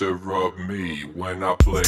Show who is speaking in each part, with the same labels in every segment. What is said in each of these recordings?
Speaker 1: to rub me when I play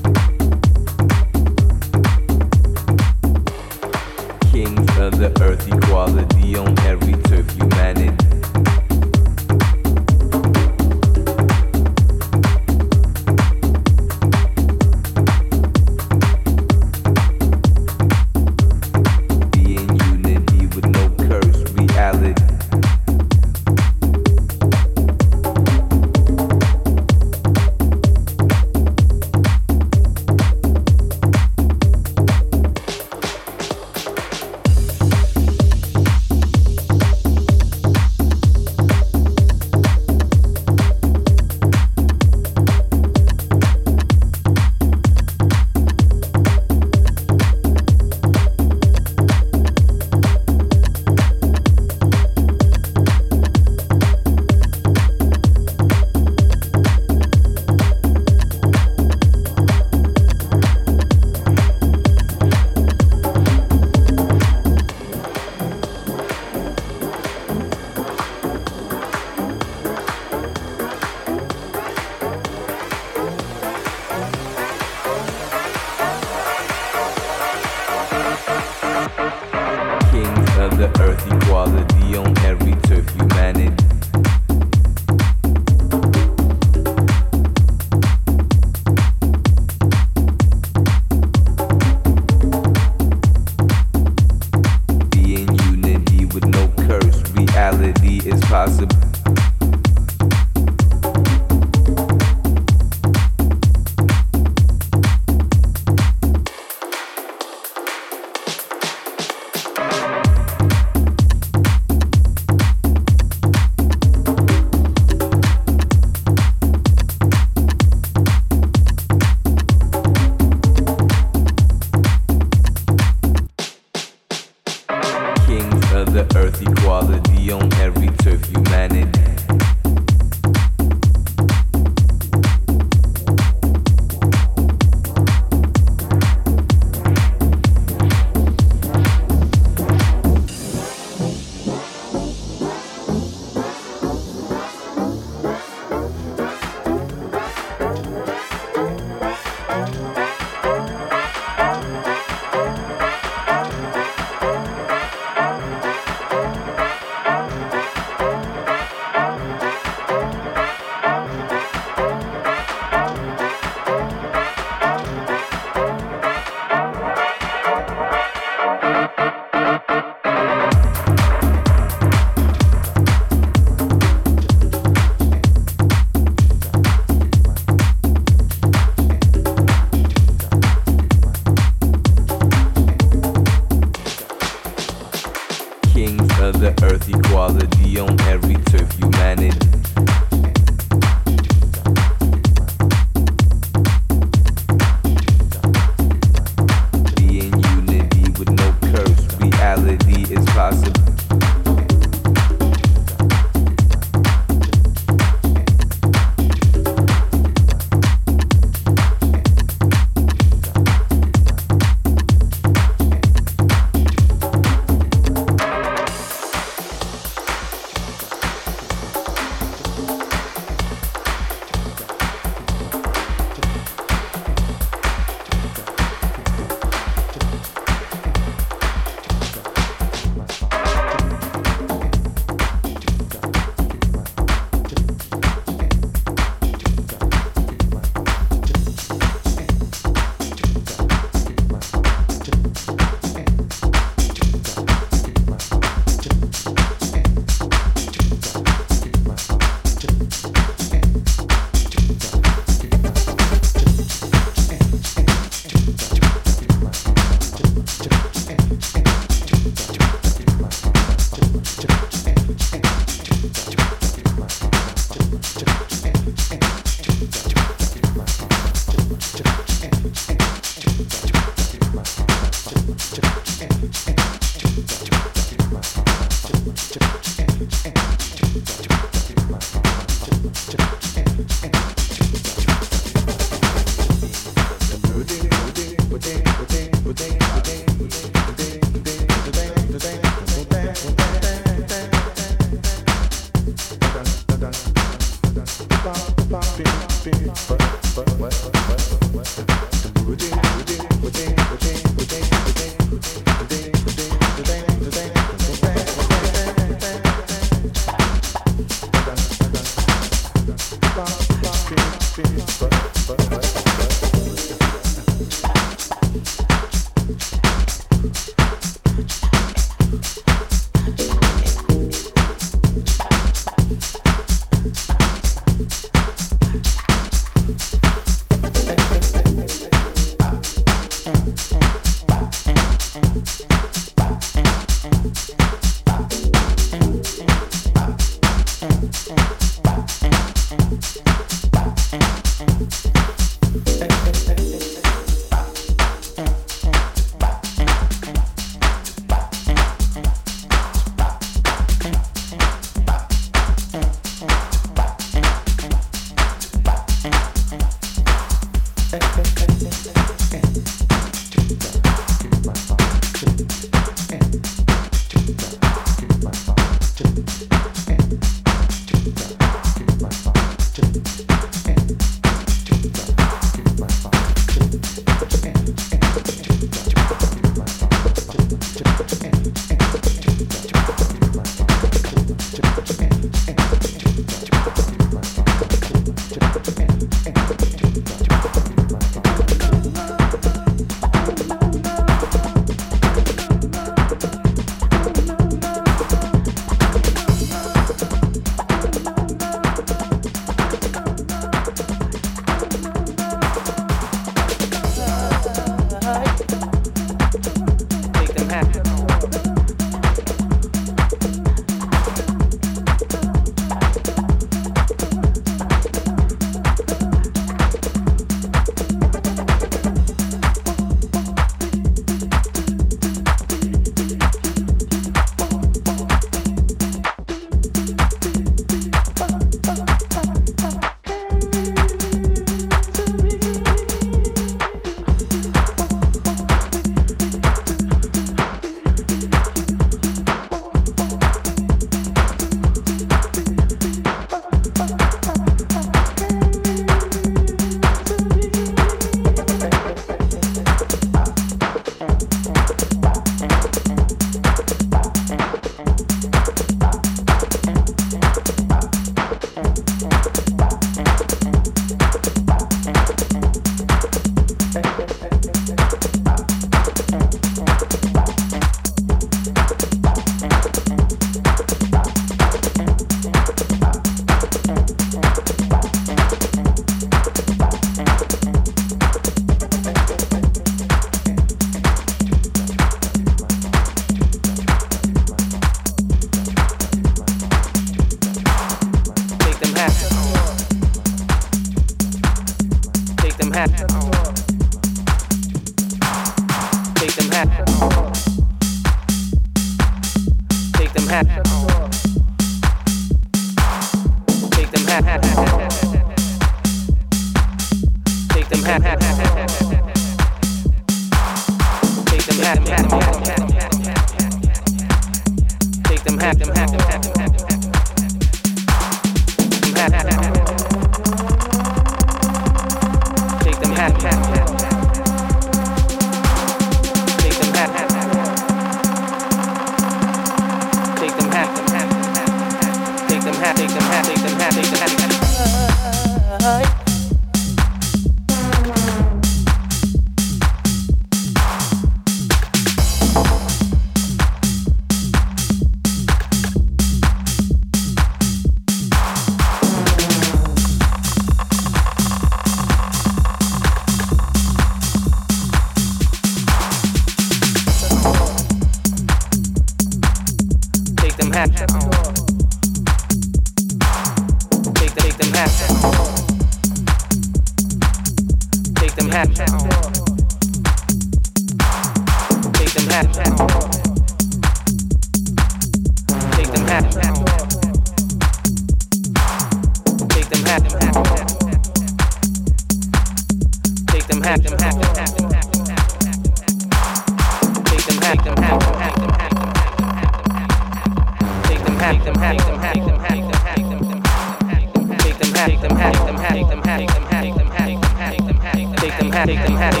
Speaker 1: take them happy.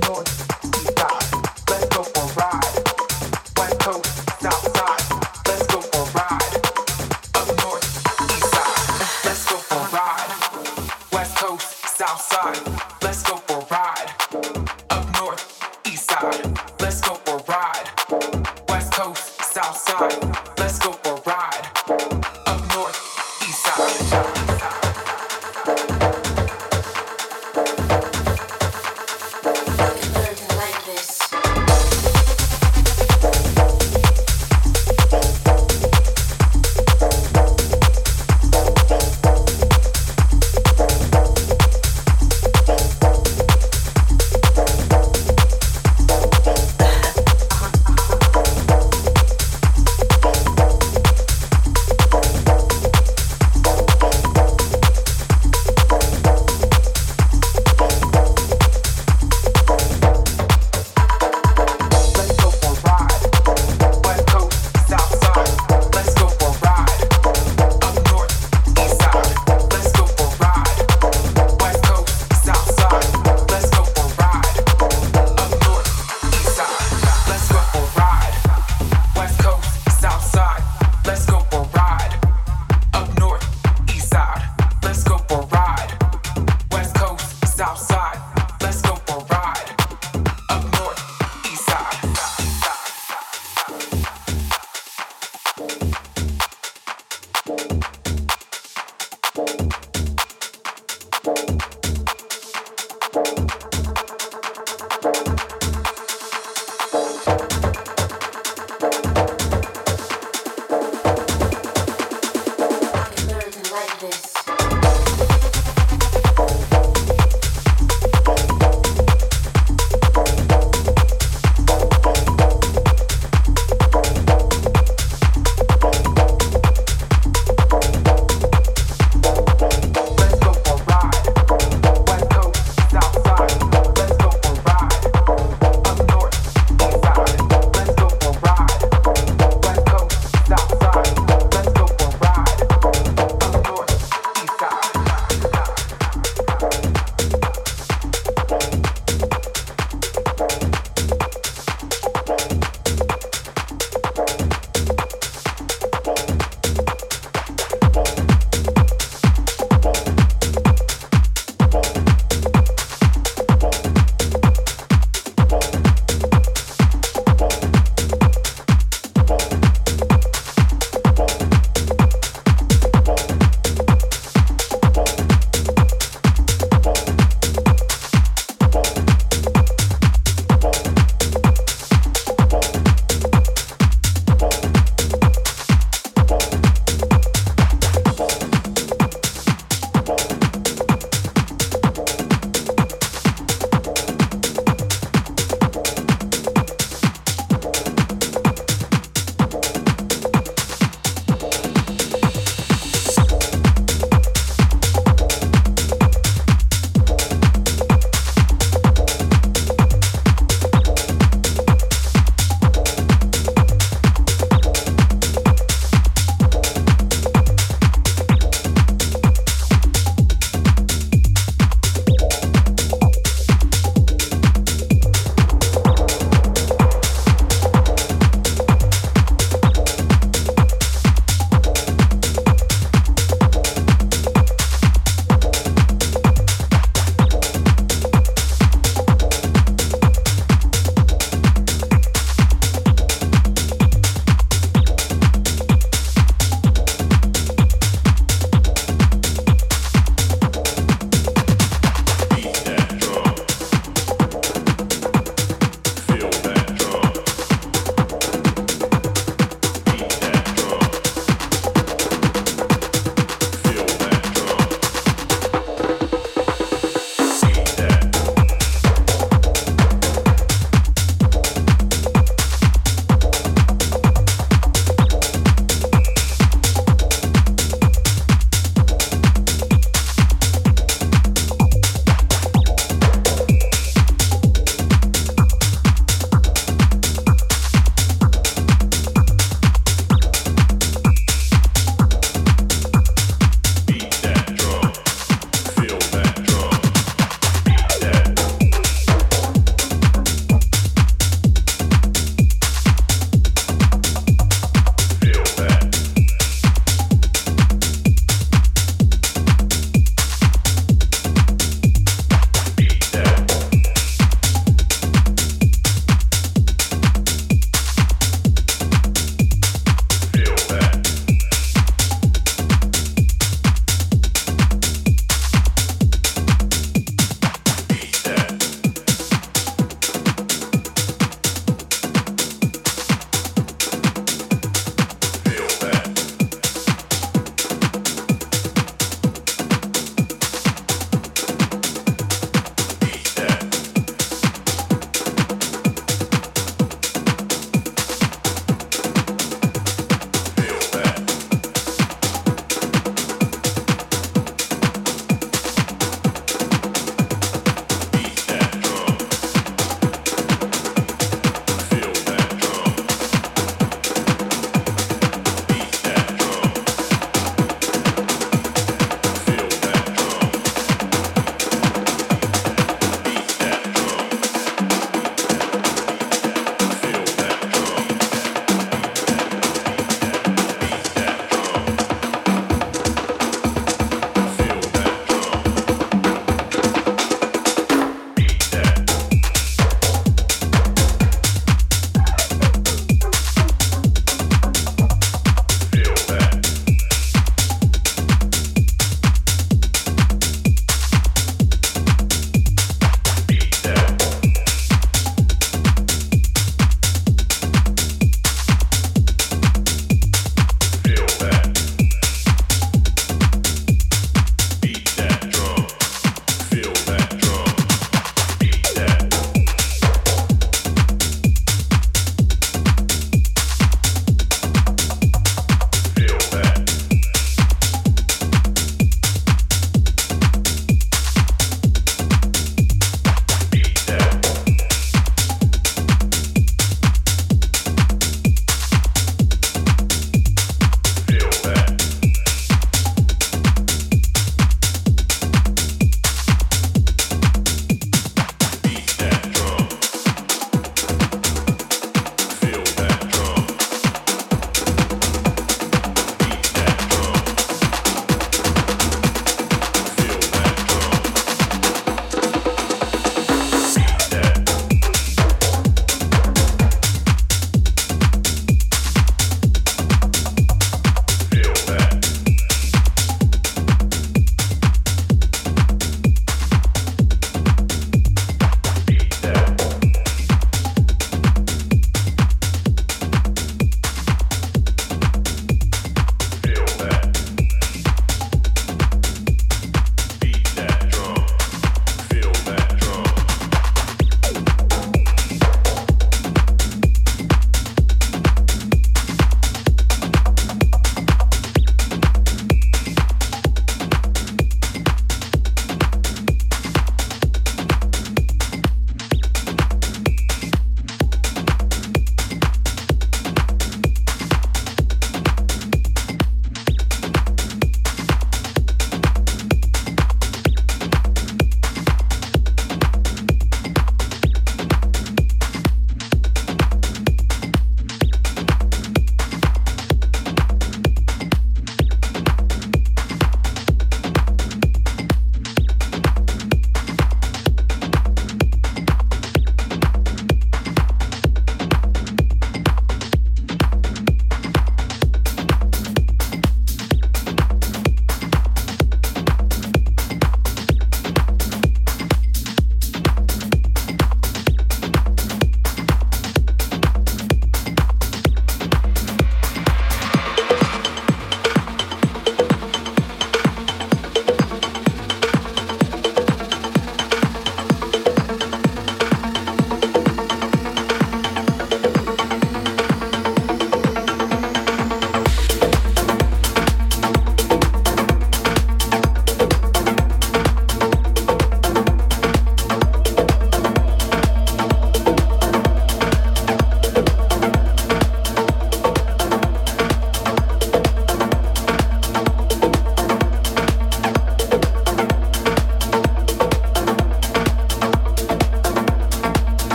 Speaker 2: know